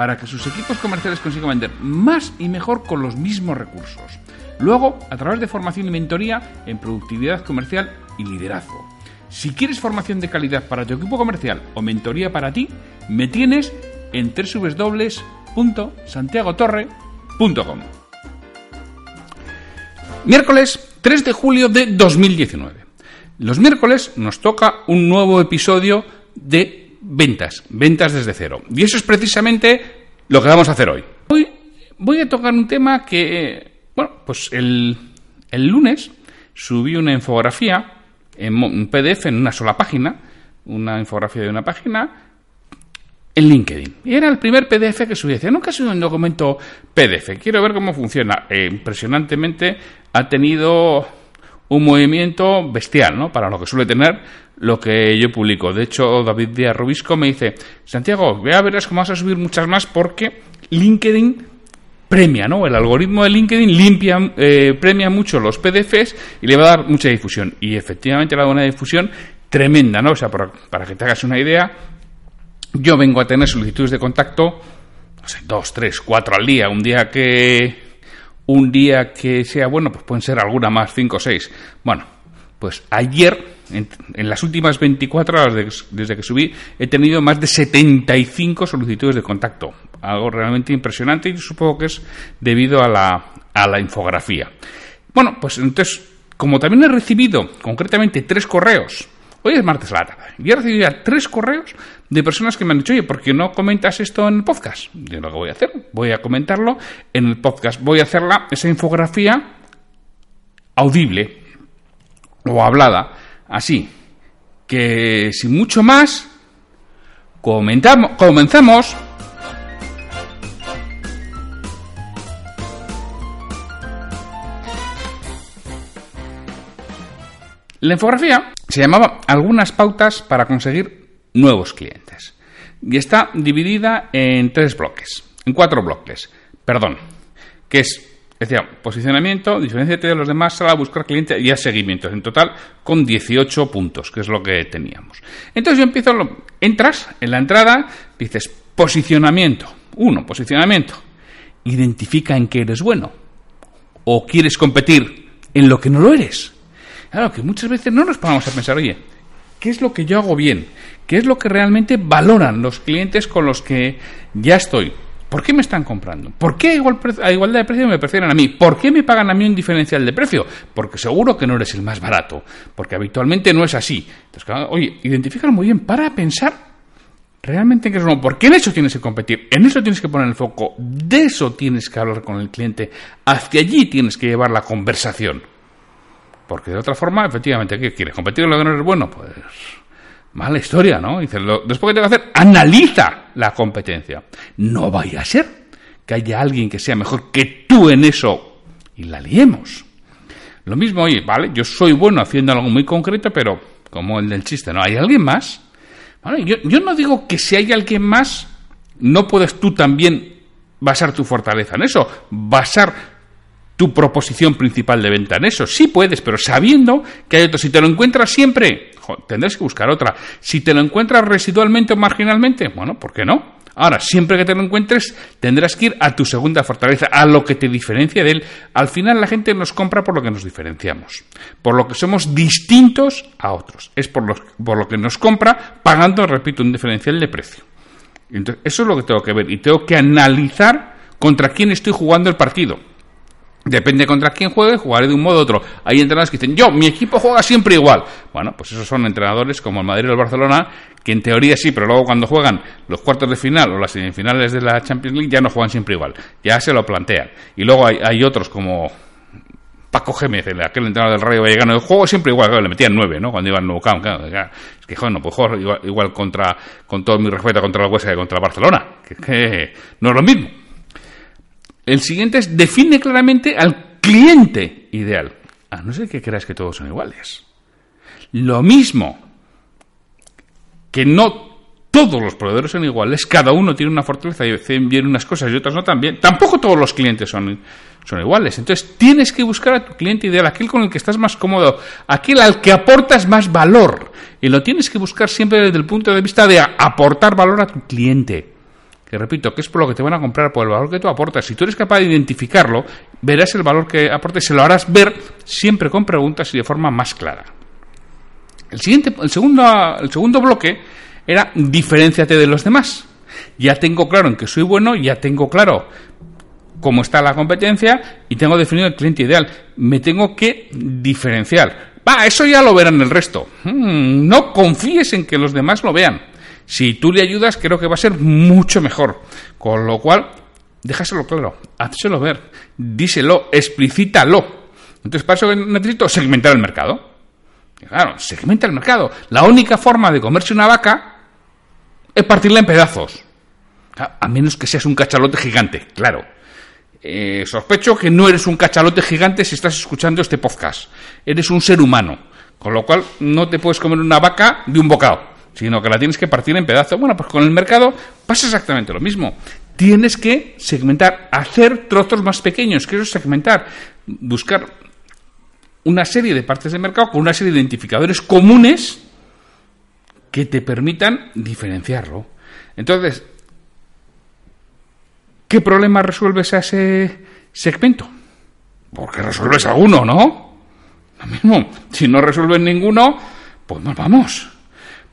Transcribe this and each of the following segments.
para que sus equipos comerciales consigan vender más y mejor con los mismos recursos. Luego, a través de formación y mentoría en productividad comercial y liderazgo. Si quieres formación de calidad para tu equipo comercial o mentoría para ti, me tienes en www.santiagotorre.com. Miércoles 3 de julio de 2019. Los miércoles nos toca un nuevo episodio de ventas, ventas desde cero. Y eso es precisamente lo que vamos a hacer hoy. Hoy voy a tocar un tema que, bueno, pues el, el lunes subí una infografía en un PDF en una sola página, una infografía de una página en LinkedIn. Y era el primer PDF que subí. Decía, nunca ha sido un documento PDF. Quiero ver cómo funciona. E impresionantemente ha tenido un movimiento bestial, ¿no? Para lo que suele tener lo que yo publico. De hecho, David Díaz Robisco me dice, Santiago, ve a verás cómo vas a subir muchas más porque LinkedIn premia, ¿no? El algoritmo de LinkedIn limpia, eh, premia mucho los PDFs y le va a dar mucha difusión. Y efectivamente le ha dado una difusión tremenda, ¿no? O sea, para, para que te hagas una idea, yo vengo a tener solicitudes de contacto, no sé, dos, tres, cuatro al día. Un día que un día que sea bueno, pues pueden ser alguna más, cinco o seis. Bueno, pues ayer, en, las últimas 24 horas de, desde que subí, he tenido más de 75 solicitudes de contacto. Algo realmente impresionante y supongo que es debido a la, a la infografía. Bueno, pues entonces, como también he recibido concretamente tres correos, hoy es martes la tarde, y he recibido ya tres correos de personas que me han dicho, oye, ¿por qué no comentas esto en el podcast? Yo lo que voy a hacer, voy a comentarlo en el podcast. Voy a hacerla, esa infografía audible o hablada, así, que sin mucho más, comenzamos. La infografía se llamaba Algunas pautas para conseguir nuevos clientes. Y está dividida en tres bloques, en cuatro bloques, perdón, que es, decía, posicionamiento, diferenciate de los demás, sala a buscar cliente y a seguimientos, en total con 18 puntos, que es lo que teníamos. Entonces yo empiezo, entras en la entrada, dices, posicionamiento, uno, posicionamiento, identifica en qué eres bueno, o quieres competir en lo que no lo eres. Claro que muchas veces no nos ponemos a pensar, oye, ¿qué es lo que yo hago bien? ¿Qué es lo que realmente valoran los clientes con los que ya estoy? ¿Por qué me están comprando? ¿Por qué a, igual a igualdad de precio me prefieren a mí? ¿Por qué me pagan a mí un diferencial de precio? Porque seguro que no eres el más barato, porque habitualmente no es así. Entonces, oye, identifícalo muy bien para pensar realmente en qué es uno. Porque en eso tienes que competir, en eso tienes que poner el foco, de eso tienes que hablar con el cliente, hacia allí tienes que llevar la conversación. Porque de otra forma, efectivamente, ¿qué quieres? ¿Competir en lo que no eres bueno? Pues Mala historia, ¿no? Dice, lo, después que tengo que hacer, analiza la competencia. No vaya a ser que haya alguien que sea mejor que tú en eso y la liemos. Lo mismo, oye, vale, yo soy bueno haciendo algo muy concreto, pero como el del chiste, ¿no? ¿Hay alguien más? Vale, yo, yo no digo que si hay alguien más, no puedes tú también basar tu fortaleza en eso, basar tu proposición principal de venta en eso. Sí puedes, pero sabiendo que hay otro. Si te lo encuentras siempre, tendrás que buscar otra. Si te lo encuentras residualmente o marginalmente, bueno, ¿por qué no? Ahora, siempre que te lo encuentres, tendrás que ir a tu segunda fortaleza, a lo que te diferencia de él. Al final la gente nos compra por lo que nos diferenciamos, por lo que somos distintos a otros. Es por lo, por lo que nos compra pagando, repito, un diferencial de precio. Entonces, eso es lo que tengo que ver y tengo que analizar contra quién estoy jugando el partido. Depende contra quién juegue, jugaré de un modo u otro. Hay entrenadores que dicen, yo, mi equipo juega siempre igual. Bueno, pues esos son entrenadores como el Madrid o el Barcelona, que en teoría sí, pero luego cuando juegan los cuartos de final o las semifinales de la Champions League ya no juegan siempre igual. Ya se lo plantean. Y luego hay, otros como Paco Gémez, aquel entrenador del Rayo Vallecano, el juego siempre igual, le metían nueve, ¿no? Cuando iba al Camp, es que, joder, no puedo jugar igual, contra, con todo mi respeto contra el Huesa que contra el Barcelona, que, que no es lo mismo. El siguiente es define claramente al cliente ideal. A no ser que creas que todos son iguales. Lo mismo que no todos los proveedores son iguales, cada uno tiene una fortaleza y hacen bien unas cosas y otras no también. Tampoco todos los clientes son, son iguales. Entonces tienes que buscar a tu cliente ideal, aquel con el que estás más cómodo, aquel al que aportas más valor. Y lo tienes que buscar siempre desde el punto de vista de aportar valor a tu cliente que repito, que es por lo que te van a comprar, por el valor que tú aportas. Si tú eres capaz de identificarlo, verás el valor que aportes, se lo harás ver siempre con preguntas y de forma más clara. El, siguiente, el, segundo, el segundo bloque era diferenciate de los demás. Ya tengo claro en que soy bueno, ya tengo claro cómo está la competencia y tengo definido el cliente ideal. Me tengo que diferenciar. Va, eso ya lo verán el resto. Hmm, no confíes en que los demás lo vean. Si tú le ayudas, creo que va a ser mucho mejor. Con lo cual, déjaselo claro, házselo ver, díselo, explícitalo. Entonces, para eso necesito segmentar el mercado. Claro, segmenta el mercado. La única forma de comerse una vaca es partirla en pedazos. A menos que seas un cachalote gigante, claro. Eh, sospecho que no eres un cachalote gigante si estás escuchando este podcast. Eres un ser humano. Con lo cual, no te puedes comer una vaca de un bocado sino que la tienes que partir en pedazos. Bueno, pues con el mercado pasa exactamente lo mismo. Tienes que segmentar, hacer trozos más pequeños, que eso es segmentar, buscar una serie de partes del mercado con una serie de identificadores comunes que te permitan diferenciarlo. Entonces, ¿qué problema resuelves a ese segmento? Porque resuelves alguno, ¿no? Lo mismo, si no resuelves ninguno, pues nos vamos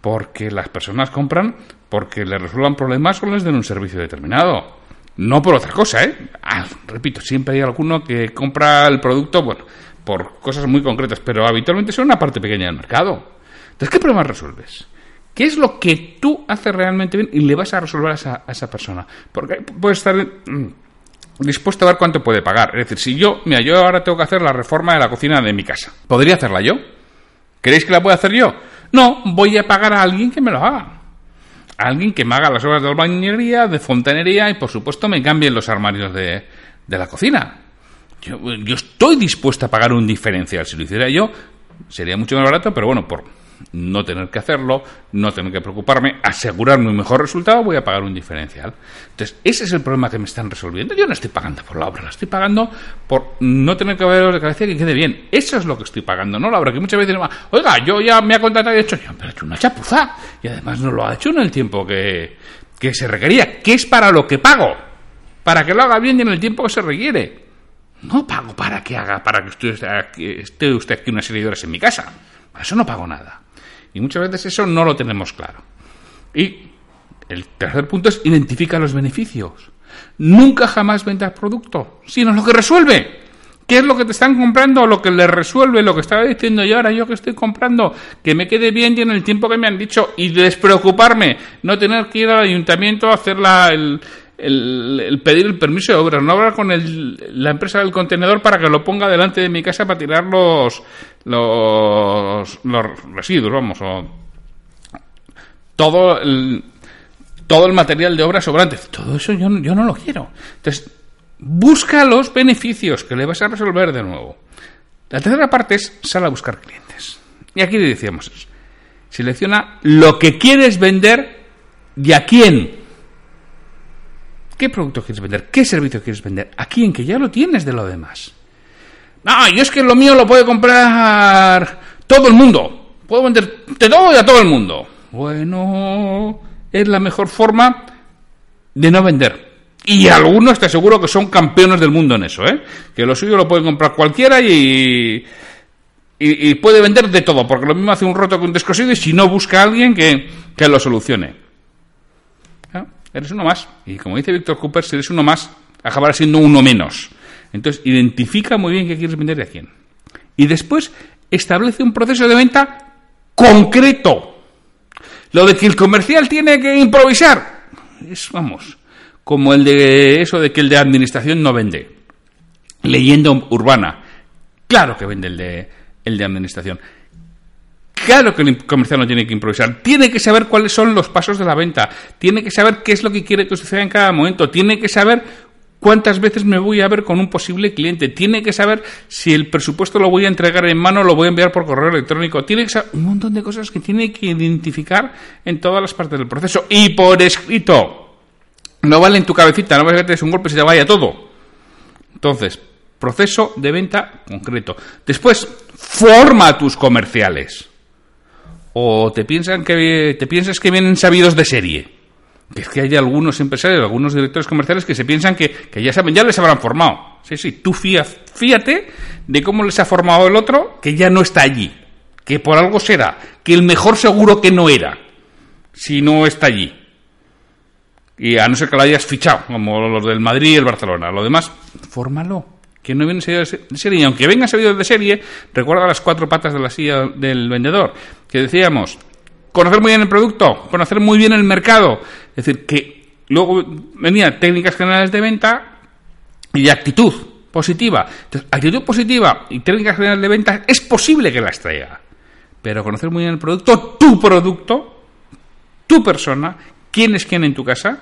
porque las personas compran porque les resuelvan problemas o les den un servicio determinado. No por otra cosa, ¿eh? Ah, repito, siempre hay alguno que compra el producto, bueno, por cosas muy concretas, pero habitualmente son una parte pequeña del mercado. Entonces, ¿qué problema resuelves? ¿Qué es lo que tú haces realmente bien y le vas a resolver a esa, persona? Porque puedes estar mm, dispuesto a ver cuánto puede pagar. Es decir, si yo, mira, yo ahora tengo que hacer la reforma de la cocina de mi casa. ¿Podría hacerla yo? ¿Queréis que la pueda hacer yo? No, voy a pagar a alguien que me lo haga. alguien que me haga las obras de albañilería, de fontanería y por supuesto me cambien los armarios de, de la cocina. Yo, yo, estoy dispuesto a pagar un diferencial. Si lo hiciera yo, sería mucho más barato, pero bueno, por, no tener que hacerlo, no tener que preocuparme, asegurarme un mejor resultado, voy a pagar un diferencial. Entonces, ese es el problema que me están resolviendo. Yo no estoy pagando por la obra, la estoy pagando por no tener que ver de cabeza que quede bien. Eso es lo que estoy pagando, no la obra. Que muchas veces, oiga, yo ya me ha contratado y he hecho, pero he hecho una chapuza. Y además no lo ha hecho en el tiempo que, que se requería, que es para lo que pago. Para que lo haga bien y en el tiempo que se requiere. No pago para que haga, para que esté, esté usted aquí una serie de horas en mi casa. Para eso no pago nada. Y muchas veces eso no lo tenemos claro. Y el tercer punto es identifica los beneficios. Nunca jamás vendas producto, sino lo que resuelve. ¿Qué es lo que te están comprando? Lo que les resuelve, lo que estaba diciendo yo ahora, yo que estoy comprando, que me quede bien y en el tiempo que me han dicho y despreocuparme, no tener que ir al ayuntamiento a hacer la, el, el, pedir el permiso de obras, no hablar con la empresa del contenedor para que lo ponga delante de mi casa para tirar los, los, residuos, vamos, o todo el, todo el material de obra sobrante. Todo eso yo, yo no lo quiero. Entonces, busca los beneficios que le vas a resolver de nuevo. La tercera parte es sal a buscar clientes. Y aquí le decíamos, selecciona lo que quieres vender y a quién. ¿Qué producto quieres vender? ¿Qué servicio quieres vender? ¿A quién? Que ya lo tienes de lo demás. No, y es que lo mío lo puede comprar todo el mundo. Puedo vender de todo y a todo el mundo. Bueno, es la mejor forma de no vender. Y algunos te aseguro que son campeones del mundo en eso, ¿eh? Que lo suyo lo puede comprar cualquiera y, y, puede vender de todo, porque lo mismo hace un roto que un descosido y si no busca a alguien que, que lo solucione. Eres uno más. Y como dice Víctor Cooper, si eres uno más, acabarás siendo uno menos. Entonces, identifica muy bien qué quieres vender y a quién. Y después, establece un proceso de venta concreto. Lo de que el comercial tiene que improvisar, es, vamos, como el de eso de que el de administración no vende. Leyenda urbana. Claro que vende el de, el de administración. Claro que el comercial no tiene que improvisar, tiene que saber cuáles son los pasos de la venta, tiene que saber qué es lo que quiere que suceda en cada momento, tiene que saber cuántas veces me voy a ver con un posible cliente, tiene que saber si el presupuesto lo voy a entregar en mano o lo voy a enviar por correo electrónico, tiene que saber un montón de cosas que tiene que identificar en todas las partes del proceso y por escrito. No vale en tu cabecita, no vale que te un golpe y te vaya todo. Entonces, proceso de venta concreto. Después, forma tus comerciales. O te piensan que te piensas que vienen sabidos de serie. Que es que hay algunos empresarios, algunos directores comerciales que se piensan que, ya saben, ya les habrán formado. Sí, sí, tú fíjate de cómo les ha formado el otro, que ya no está allí. Que por algo será. Que el mejor seguro que no era. Si no está allí. Y a no ser que lo hayas fichado, como los del Madrid y el Barcelona. Lo demás, fórmalo. Que no viene sabido de serie. Y aunque venga sabido de serie, recuerda las cuatro patas de la silla del vendedor. Que decíamos, conocer muy bien el producto, conocer muy bien el mercado. Es decir, que luego venía técnicas generales de venta y actitud positiva. Entonces, actitud positiva y técnicas generales de venta es posible que las traiga. Pero conocer muy bien el producto, tu producto, tu persona, quién es quién en tu casa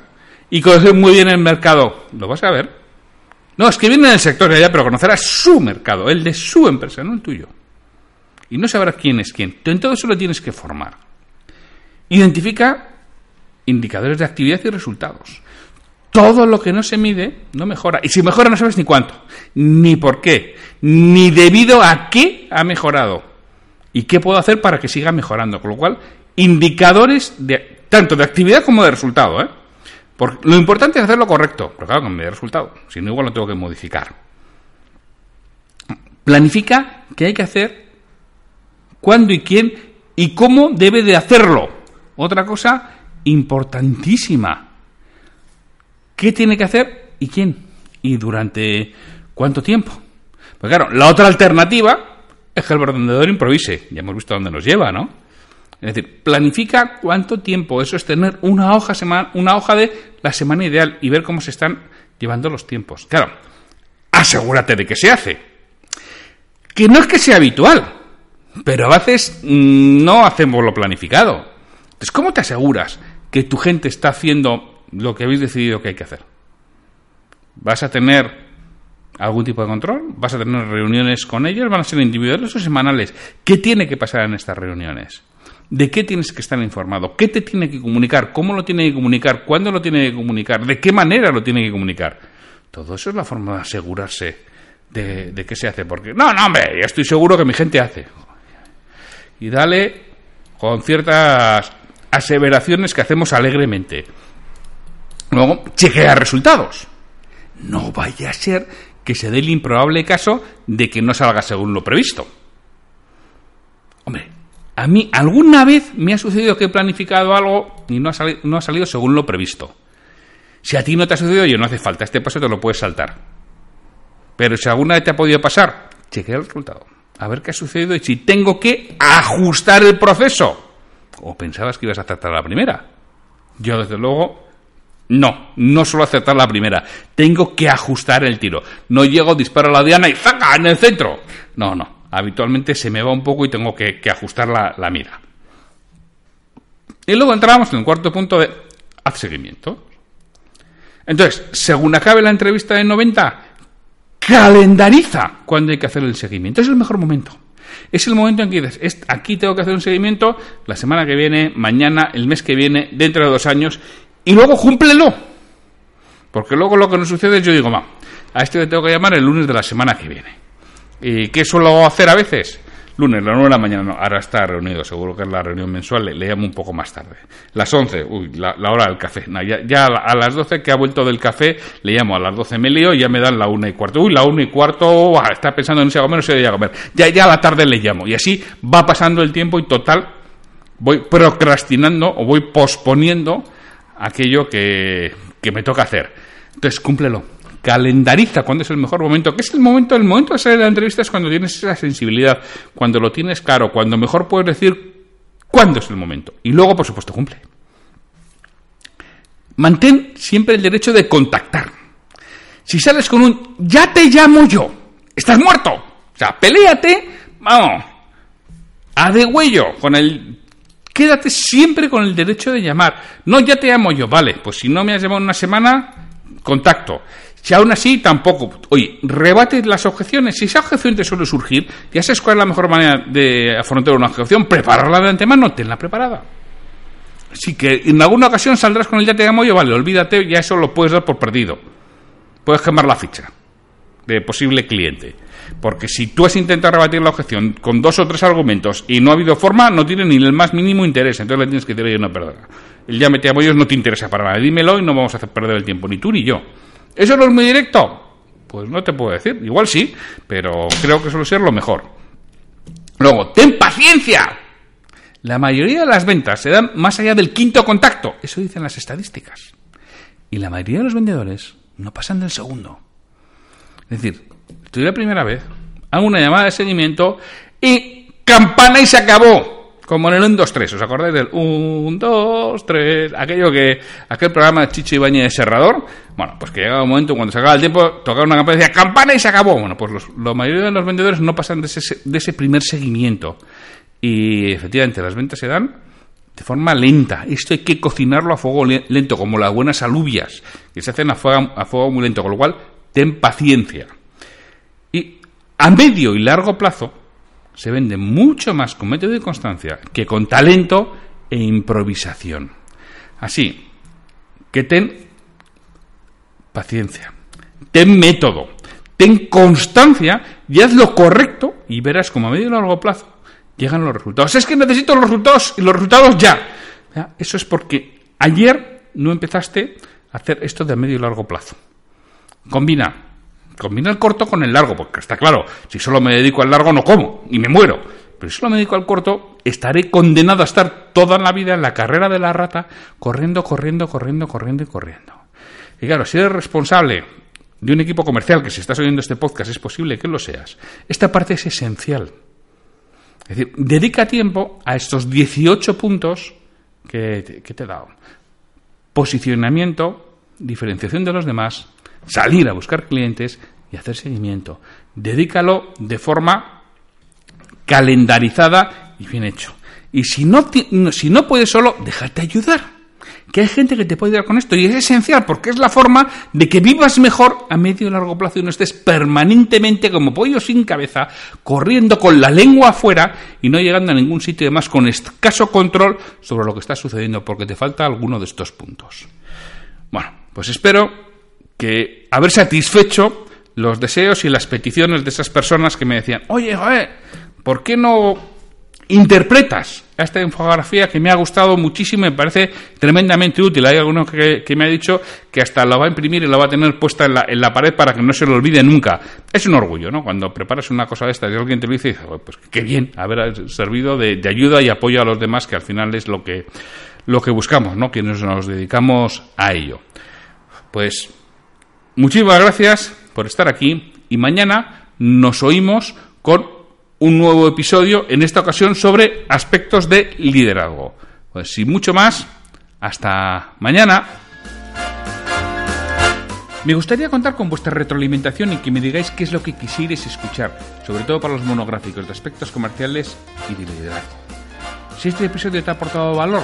y conocer muy bien el mercado. Lo vas a ver. No, es que viene del sector de allá, pero conocerás su mercado, el de su empresa, no el tuyo. Y no sabrás quién es quién. En todo eso lo tienes que formar. Identifica indicadores de actividad y resultados. Todo lo que no se mide no mejora. Y si mejora no sabes ni cuánto, ni por qué, ni debido a qué ha mejorado. Y qué puedo hacer para que siga mejorando. Con lo cual, indicadores de tanto de actividad como de resultado. ¿eh? Porque lo importante es hacer lo correcto, pero claro, que me dé resultado, si no igual lo tengo que modificar. Planifica qué hay que hacer, cuándo y quién y cómo debe de hacerlo. Otra cosa importantísima. ¿Qué tiene que hacer y quién? ¿Y durante cuánto tiempo? Pues claro, la otra alternativa es que el vendedor improvise. Ya hemos visto dónde nos lleva, ¿no? Es decir, planifica cuánto tiempo. Eso es tener una hoja, una hoja de la semana ideal y ver cómo se están llevando los tiempos. Claro, asegúrate de que se hace. Que no es que sea habitual, pero a veces mm, no hacemos lo planificado. Entonces, ¿cómo te aseguras que tu gente está haciendo lo que habéis decidido que hay que hacer? ¿Vas a tener algún tipo de control? ¿Vas a tener reuniones con ellos? ¿Van a ser individuales o semanales? ¿Qué tiene que pasar en estas reuniones? ¿De qué tienes que estar informado? ¿Qué te tiene que comunicar? ¿Cómo lo tiene que comunicar? ¿Cuándo lo tiene que comunicar? ¿De qué manera lo tiene que comunicar? Todo eso es la forma de asegurarse de, qué se hace. Porque, no, no, hombre, ya estoy seguro que mi gente hace. Y dale con ciertas aseveraciones que hacemos alegremente. Luego, chequea resultados. No vaya a ser que se dé el improbable caso de que no salga según lo previsto. A mí alguna vez me ha sucedido que he planificado algo y no ha, no ha salido según lo previsto. Si a ti no te ha sucedido, yo no hace falta, este paso te lo puedes saltar. Pero si alguna vez te ha podido pasar, chequea el resultado. A ver qué ha sucedido y si tengo que ajustar el proceso. ¿O pensabas que ibas a acertar la primera? Yo, desde luego, no, no suelo acertar la primera. Tengo que ajustar el tiro. No llego, disparo a la diana y ¡zaca! en el centro. No, no habitualmente se me va un poco y tengo que, ajustar la, mira. Y luego entramos en el cuarto punto de haz seguimiento. Entonces, según acabe la entrevista de 90, calendariza cuando hay que hacer el seguimiento. Es el mejor momento. Es el momento en que dices, aquí tengo que hacer un seguimiento la semana que viene, mañana, el mes que viene, dentro de dos años, y luego cúmplelo. Porque luego lo que nos sucede es yo digo, va, a este le tengo que llamar el lunes de la semana que viene. ¿Y qué suelo hacer a veces? lunes, las 9 de la mañana, no, ahora está reunido, seguro que es la reunión mensual, le, llamo un poco más tarde. Las 11, uy, la, hora del café. No, ya, ya, a las 12 que ha vuelto del café, le llamo a las 12 me lío y ya me dan la 1 y cuarto. Uy, la 1 y cuarto, está pensando en si a comer o si voy a comer. Ya, ya a la tarde le llamo. Y así va pasando el tiempo y total voy procrastinando o voy posponiendo aquello que, que me toca hacer. Entonces, cúmplelo calendariza cuándo es el mejor momento, que es el momento, el momento de hacer la entrevista es cuando tienes esa sensibilidad, cuando lo tienes claro, cuando mejor puedes decir cuándo es el momento. Y luego, por supuesto, cumple. Mantén siempre el derecho de contactar. Si sales con un ya te llamo yo, estás muerto. O sea, peleate, vamos, a de huello, con el quédate siempre con el derecho de llamar. No, ya te llamo yo, vale, pues si no me has llamado una semana, contacto. Si aún así tampoco, oye, rebate las objeciones. Si esa objeción te suele surgir, ya sabes cuál es la mejor manera de afrontar una objeción, prepararla de antemano, tenla preparada. Así que en alguna ocasión saldrás con el ya te llamo yo, vale, olvídate, ya eso lo puedes dar por perdido. Puedes quemar la ficha de posible cliente. Porque si tú has intentado rebatir la objeción con dos o tres argumentos y no ha habido forma, no tiene ni el más mínimo interés. Entonces le tienes que decir, no, perdona. El ya me te llamo yo no te interesa para nada. Dímelo y no vamos a hacer perder el tiempo, ni tú ni yo. ¿Eso no es muy directo? Pues no te puedo decir. Igual sí, pero creo que suele ser lo mejor. Luego, ten paciencia. La mayoría de las ventas se dan más allá del quinto contacto. Eso dicen las estadísticas. Y la mayoría de los vendedores no pasan del segundo. Es decir, estoy la primera vez, hago una llamada de seguimiento y campana y se acabó. Como en el 1, 2, 3, ¿os acordáis del 1, 2, 3? Aquello que, aquel programa de Chicho Ibañez Serrador, bueno, pues que llegaba un momento cuando se acaba el tiempo, tocaba una campana y decía ¡campana! y se acabó. Bueno, pues los, la mayoría de los vendedores no pasan de ese, de ese primer seguimiento. Y efectivamente, las ventas se dan de forma lenta. Esto hay que cocinarlo a fuego lento, como las buenas alubias, que se hacen a fuego, a fuego muy lento, con lo cual, ten paciencia. Y a medio y largo plazo, se vende mucho más con método y constancia que con talento e improvisación. Así que ten paciencia, ten método, ten constancia y haz lo correcto y verás como a medio y largo plazo llegan los resultados. Es que necesito los resultados y los resultados ya. Eso es porque ayer no empezaste a hacer esto de a medio y largo plazo. Combina combina el corto con el largo, porque está claro, si solo me dedico al largo no como y me muero. Pero si solo me dedico al corto, estaré condenado a estar toda la vida en la carrera de la rata, corriendo, corriendo, corriendo, corriendo y corriendo. Y claro, si eres responsable de un equipo comercial, que si estás oyendo este podcast es posible que lo seas, esta parte es esencial. Es decir, dedica tiempo a estos 18 puntos que que te he dado. Posicionamiento, diferenciación de los demás, salir a buscar clientes y hacer seguimiento. Dedícalo de forma calendarizada y bien hecho. Y si no, si no puedes solo, déjate ayudar. Que hay gente que te puede ayudar con esto y es esencial porque es la forma de que vivas mejor a medio y largo plazo y no estés permanentemente como pollo sin cabeza, corriendo con la lengua afuera y no llegando a ningún sitio y con escaso control sobre lo que está sucediendo porque te falta alguno de estos puntos. Bueno, pues espero que haber satisfecho los deseos y las peticiones de esas personas que me decían, oye, joder, ¿por qué no interpretas esta infografía que me ha gustado muchísimo y me parece tremendamente útil? Hay alguno que, me ha dicho que hasta la va a imprimir y la va a tener puesta en la, en la pared para que no se lo olvide nunca. Es un orgullo, ¿no? Cuando preparas una cosa de esta y alguien te lo dice, dices, pues qué bien haber servido de, de ayuda y apoyo a los demás, que al final es lo que, lo que buscamos, ¿no? Quienes nos dedicamos a ello. Pues Muchísimas gracias por estar aquí y mañana nos oímos con un nuevo episodio, en esta ocasión sobre aspectos de liderazgo. Pues sin mucho más, hasta mañana. Me gustaría contar con vuestra retroalimentación y que me digáis qué es lo que quisierais escuchar, sobre todo para los monográficos de aspectos comerciales y de liderazgo. Si este episodio te ha aportado valor,